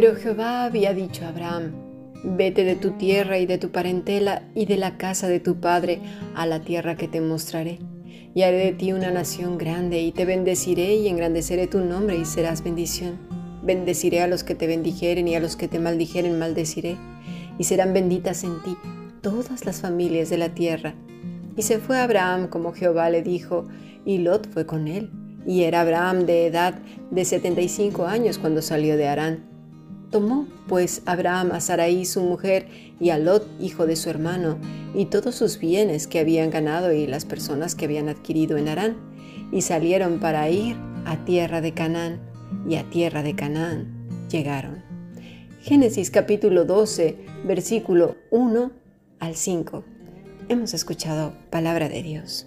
Pero Jehová había dicho a Abraham, vete de tu tierra y de tu parentela y de la casa de tu padre a la tierra que te mostraré. Y haré de ti una nación grande y te bendeciré y engrandeceré tu nombre y serás bendición. Bendeciré a los que te bendijeren y a los que te maldijeren maldeciré. Y serán benditas en ti todas las familias de la tierra. Y se fue Abraham como Jehová le dijo, y Lot fue con él. Y era Abraham de edad de 75 años cuando salió de Harán. Tomó pues Abraham a Sarai su mujer y a Lot hijo de su hermano y todos sus bienes que habían ganado y las personas que habían adquirido en Harán y salieron para ir a tierra de Canaán y a tierra de Canaán llegaron. Génesis capítulo 12 versículo 1 al 5. Hemos escuchado palabra de Dios.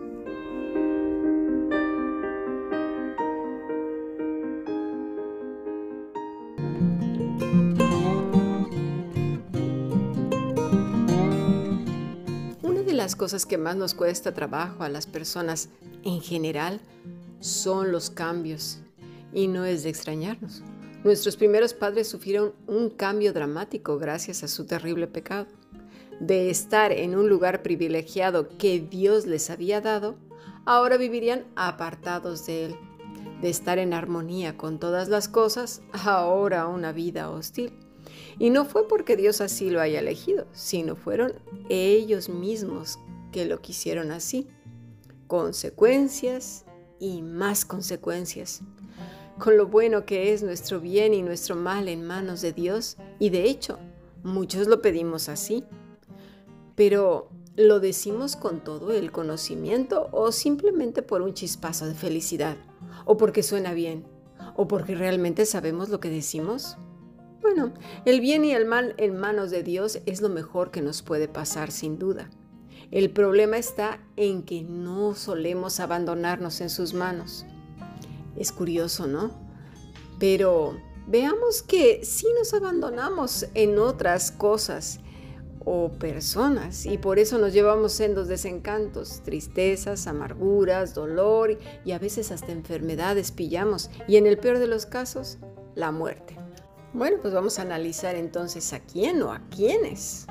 Las cosas que más nos cuesta trabajo a las personas en general son los cambios y no es de extrañarnos. Nuestros primeros padres sufrieron un cambio dramático gracias a su terrible pecado. De estar en un lugar privilegiado que Dios les había dado, ahora vivirían apartados de Él. De estar en armonía con todas las cosas, ahora una vida hostil. Y no fue porque Dios así lo haya elegido, sino fueron ellos mismos que lo quisieron así. Consecuencias y más consecuencias. Con lo bueno que es nuestro bien y nuestro mal en manos de Dios, y de hecho, muchos lo pedimos así. Pero, ¿lo decimos con todo el conocimiento o simplemente por un chispazo de felicidad? ¿O porque suena bien? ¿O porque realmente sabemos lo que decimos? Bueno, el bien y el mal en manos de Dios es lo mejor que nos puede pasar sin duda. El problema está en que no solemos abandonarnos en sus manos. Es curioso, ¿no? Pero veamos que sí nos abandonamos en otras cosas o personas y por eso nos llevamos sendos desencantos, tristezas, amarguras, dolor y a veces hasta enfermedades pillamos y en el peor de los casos, la muerte. Bueno, pues vamos a analizar entonces a quién o a quiénes.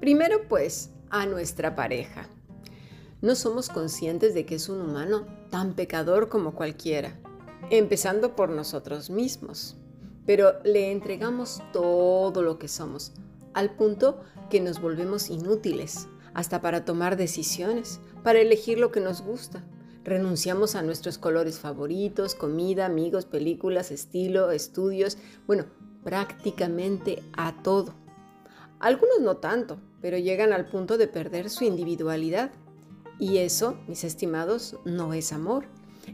Primero, pues, a nuestra pareja. No somos conscientes de que es un humano tan pecador como cualquiera, empezando por nosotros mismos, pero le entregamos todo lo que somos, al punto que nos volvemos inútiles, hasta para tomar decisiones, para elegir lo que nos gusta. Renunciamos a nuestros colores favoritos, comida, amigos, películas, estilo, estudios, bueno, prácticamente a todo. Algunos no tanto, pero llegan al punto de perder su individualidad. Y eso, mis estimados, no es amor.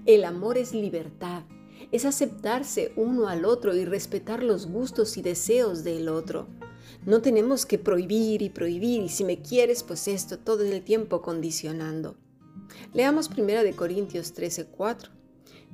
El amor es libertad, es aceptarse uno al otro y respetar los gustos y deseos del otro. No tenemos que prohibir y prohibir y si me quieres, pues esto todo el tiempo condicionando. Leamos 1 de Corintios 13:4.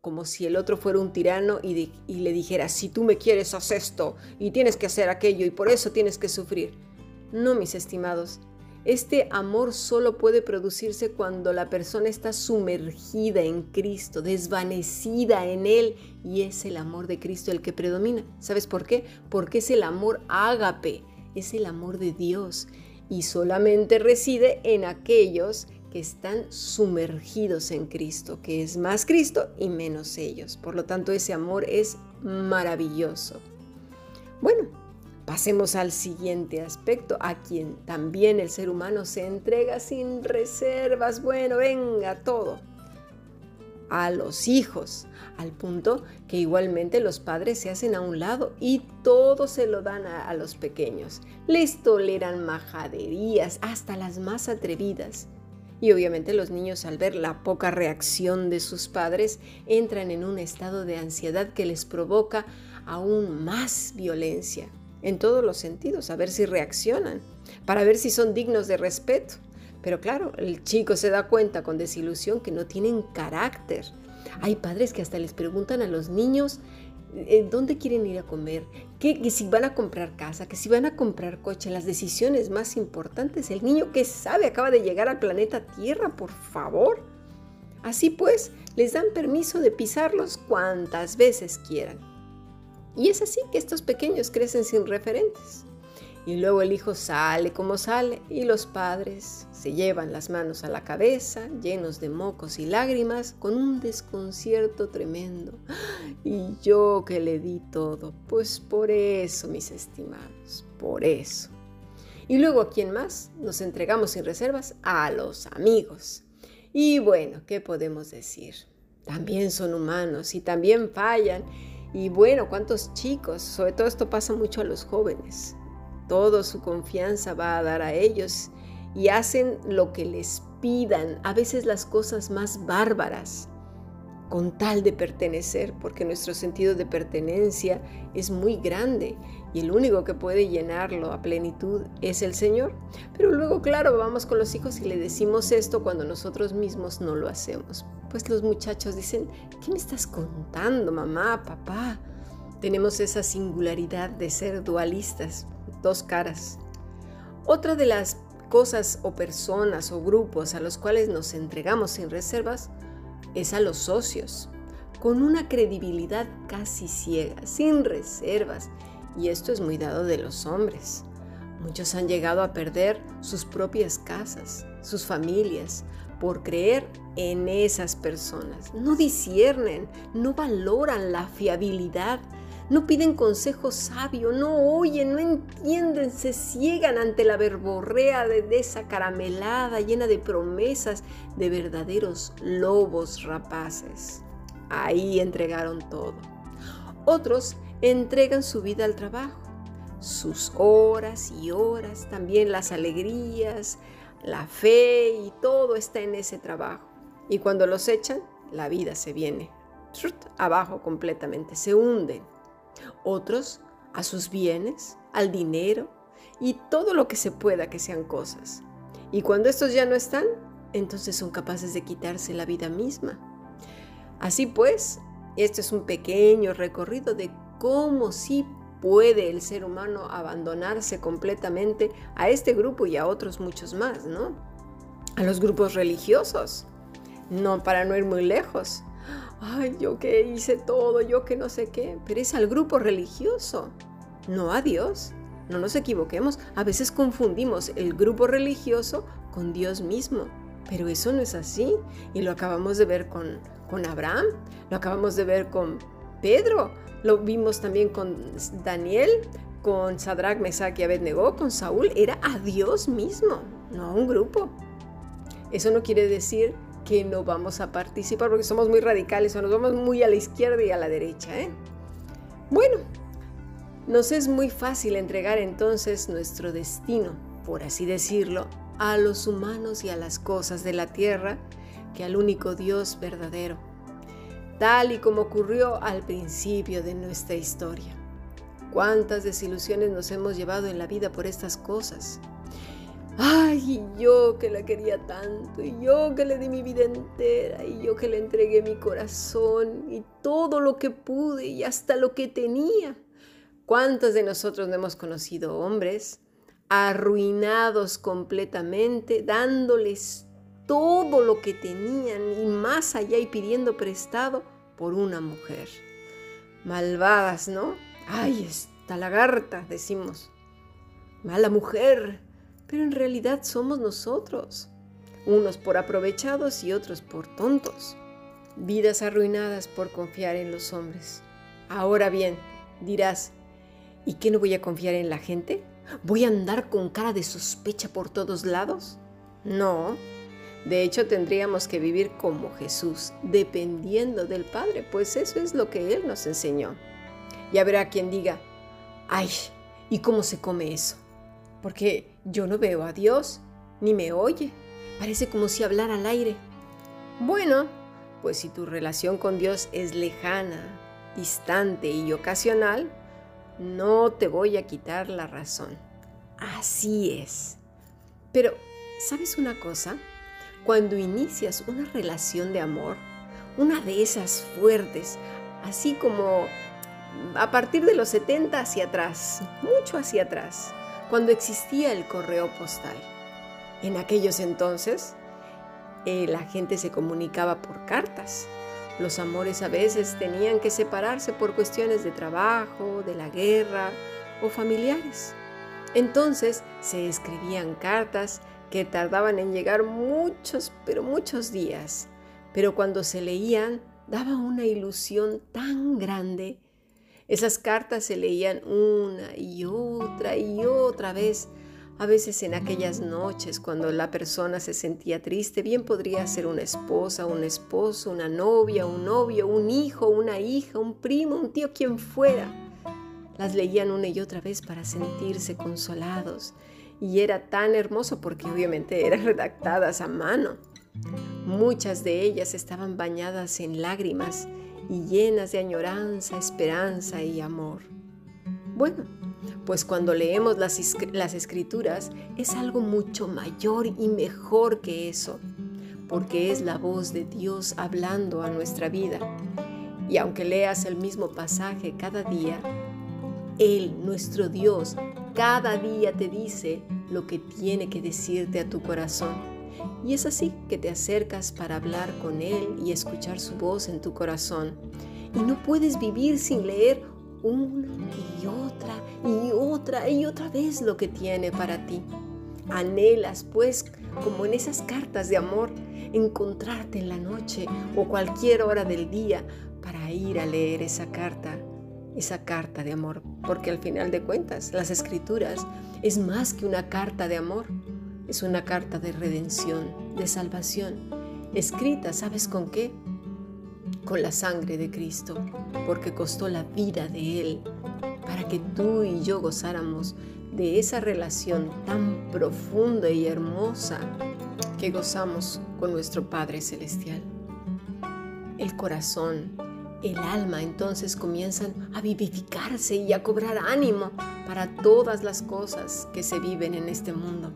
como si el otro fuera un tirano y, le dijera, si tú me quieres, haz esto y tienes que hacer aquello y por eso tienes que sufrir. No, mis estimados, este amor solo puede producirse cuando la persona está sumergida en Cristo, desvanecida en Él, y es el amor de Cristo el que predomina. ¿Sabes por qué? Porque es el amor ágape, es el amor de Dios, y solamente reside en aquellos que están sumergidos en Cristo, que es más Cristo y menos ellos. Por lo tanto, ese amor es maravilloso. Bueno, pasemos al siguiente aspecto, a quien también el ser humano se entrega sin reservas. Bueno, venga, todo a los hijos, al punto que igualmente los padres se hacen a un lado y todo se lo dan a, los pequeños. Les toleran majaderías, hasta las más atrevidas. Y obviamente los niños al ver la poca reacción de sus padres entran en un estado de ansiedad que les provoca aún más violencia, en todos los sentidos, a ver si reaccionan, para ver si son dignos de respeto. Pero claro, el chico se da cuenta con desilusión que no tienen carácter. Hay padres que hasta les preguntan a los niños dónde quieren ir a comer, que, si van a comprar casa, que si van a comprar coche, las decisiones más importantes. El niño que sabe acaba de llegar al planeta Tierra, por favor. Así pues, les dan permiso de pisarlos cuantas veces quieran. Y es así que estos pequeños crecen sin referentes. Y luego el hijo sale como sale y los padres se llevan las manos a la cabeza, llenos de mocos y lágrimas, con un desconcierto tremendo. Y yo que le di todo, pues por eso, mis estimados, por eso. Y luego a quién más nos entregamos sin reservas? A los amigos. Y bueno, ¿qué podemos decir? También son humanos y también fallan. Y bueno, ¿cuántos chicos? Sobre todo esto pasa mucho a los jóvenes todo su confianza va a dar a ellos y hacen lo que les pidan, a veces las cosas más bárbaras, con tal de pertenecer, porque nuestro sentido de pertenencia es muy grande y el único que puede llenarlo a plenitud es el Señor. Pero luego, claro, vamos con los hijos y le decimos esto cuando nosotros mismos no lo hacemos. Pues los muchachos dicen, ¿qué me estás contando, mamá, papá? Tenemos esa singularidad de ser dualistas dos caras. Otra de las cosas o personas o grupos a los cuales nos entregamos sin reservas es a los socios, con una credibilidad casi ciega, sin reservas. Y esto es muy dado de los hombres. Muchos han llegado a perder sus propias casas, sus familias, por creer en esas personas. No disciernen, no valoran la fiabilidad no piden consejo sabio, no oyen, no entienden, se ciegan ante la verborrea de, esa caramelada llena de promesas de verdaderos lobos rapaces. Ahí entregaron todo. Otros entregan su vida al trabajo, sus horas y horas, también las alegrías, la fe y todo está en ese trabajo. Y cuando los echan, la vida se viene abajo completamente, se hunden otros a sus bienes, al dinero y todo lo que se pueda que sean cosas. Y cuando estos ya no están, entonces son capaces de quitarse la vida misma. Así pues, este es un pequeño recorrido de cómo sí puede el ser humano abandonarse completamente a este grupo y a otros muchos más, ¿no? A los grupos religiosos. No, para no ir muy lejos ay, yo que hice todo, yo que no sé qué, pero es al grupo religioso, no a Dios. No nos equivoquemos, a veces confundimos el grupo religioso con Dios mismo, pero eso no es así. Y lo acabamos de ver con, con Abraham, lo acabamos de ver con Pedro, lo vimos también con Daniel, con Sadrach, Mesach y Abednego, con Saúl, era a Dios mismo, no a un grupo. Eso no quiere decir que no vamos a participar porque somos muy radicales o nos vamos muy a la izquierda y a la derecha. ¿eh? Bueno, nos es muy fácil entregar entonces nuestro destino, por así decirlo, a los humanos y a las cosas de la tierra que al único Dios verdadero, tal y como ocurrió al principio de nuestra historia. ¿Cuántas desilusiones nos hemos llevado en la vida por estas cosas? Y yo que la quería tanto, y yo que le di mi vida entera, y yo que le entregué mi corazón, y todo lo que pude, y hasta lo que tenía. ¿Cuántos de nosotros no hemos conocido hombres arruinados completamente, dándoles todo lo que tenían y más allá y pidiendo prestado por una mujer? Malvadas, ¿no? Ay, esta lagarta, decimos. Mala mujer, pero en realidad somos nosotros. unos por aprovechados y otros por tontos. Vidas arruinadas por confiar en los hombres. Ahora bien, dirás, ¿y qué no voy a confiar en la gente? ¿Voy a andar con cara de sospecha por todos lados? No. De hecho, tendríamos que vivir como Jesús, dependiendo del Padre, pues eso es lo que Él nos enseñó. Y habrá quien diga, ay, ¿y cómo se come eso? Porque yo no veo a Dios, ni me oye. Parece como si hablara al aire. Bueno, pues si tu relación con Dios es lejana, distante y ocasional, no te voy a quitar la razón. Así es. Pero, ¿sabes una cosa? Cuando inicias una relación de amor, una de esas fuertes, así como a partir de los 70 hacia atrás, mucho hacia atrás, cuando existía el correo postal. En aquellos entonces, eh, la gente se comunicaba por cartas. Los amores a veces tenían que separarse por cuestiones de trabajo, de la guerra o familiares. Entonces se escribían cartas que tardaban en llegar muchos, pero muchos días. Pero cuando se leían, daba una ilusión tan grande. Esas cartas se leían una y otra y otra vez a veces en aquellas noches cuando la persona se sentía triste, bien podría ser una esposa, un esposo, una novia, un novio, un hijo, una hija, un primo, un tío, quien fuera. Las leían una y otra vez para sentirse consolados. Y era tan hermoso porque obviamente eran redactadas a mano. Muchas de ellas estaban bañadas en lágrimas y llenas de añoranza, esperanza y amor. Bueno, pues cuando leemos las, las escrituras es algo mucho mayor y mejor que eso, porque es la voz de Dios hablando a nuestra vida. Y aunque leas el mismo pasaje cada día, Él, nuestro Dios, cada día te dice lo que tiene que decirte a tu corazón. Y es así que te acercas para hablar con Él y escuchar su voz en tu corazón. Y no puedes vivir sin leer una y otra y otra y otra vez lo que tiene para ti. Anhelas, pues, como en esas cartas de amor, encontrarte en la noche o cualquier hora del día para ir a leer esa carta, esa carta de amor, porque al final de cuentas las escrituras es más que una carta de amor, es una carta de redención, de salvación, escrita, ¿sabes con qué? con la sangre de Cristo, porque costó la vida de Él, para que tú y yo gozáramos de esa relación tan profunda y hermosa que gozamos con nuestro Padre Celestial. El corazón, el alma entonces comienzan a vivificarse y a cobrar ánimo para todas las cosas que se viven en este mundo.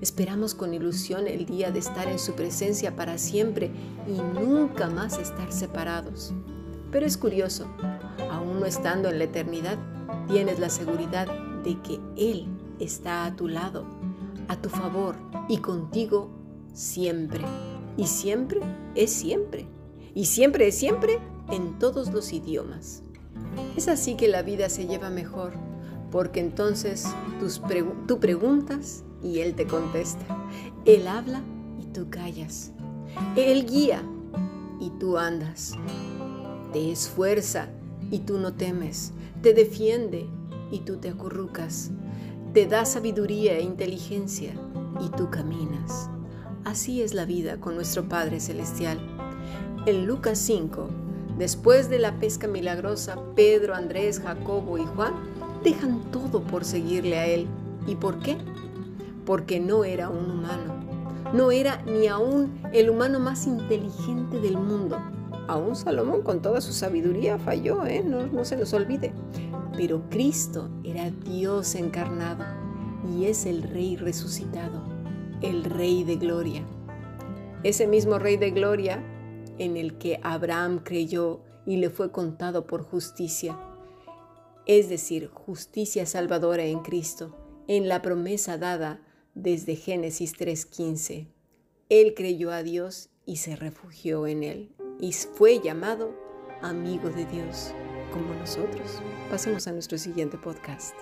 Esperamos con ilusión el día de estar en su presencia para siempre y nunca más estar separados. Pero es curioso, aún no estando en la eternidad, tienes la seguridad de que Él está a tu lado, a tu favor y contigo siempre. Y siempre es siempre. Y siempre es siempre en todos los idiomas. Es así que la vida se lleva mejor, porque entonces tus tú preguntas y Él te contesta. Él habla y tú callas. Él guía y tú andas. Te esfuerza y tú no temes. Te defiende y tú te acurrucas. Te da sabiduría e inteligencia y tú caminas. Así es la vida con nuestro Padre Celestial. En Lucas 5, después de la pesca milagrosa, Pedro, Andrés, Jacobo y Juan dejan todo por seguirle a Él. ¿Y por qué? Porque no era un humano. No era ni aún el humano más inteligente del mundo. Aún Salomón con toda su sabiduría falló, ¿eh? no, no se nos olvide. Pero Cristo era Dios encarnado y es el Rey resucitado, el Rey de Gloria. Ese mismo Rey de Gloria en el que Abraham creyó y le fue contado por justicia, es decir, justicia salvadora en Cristo, en la promesa dada desde Génesis 3:15. Él creyó a Dios y se refugió en Él y fue llamado amigo de Dios como nosotros. Pasemos a nuestro siguiente podcast.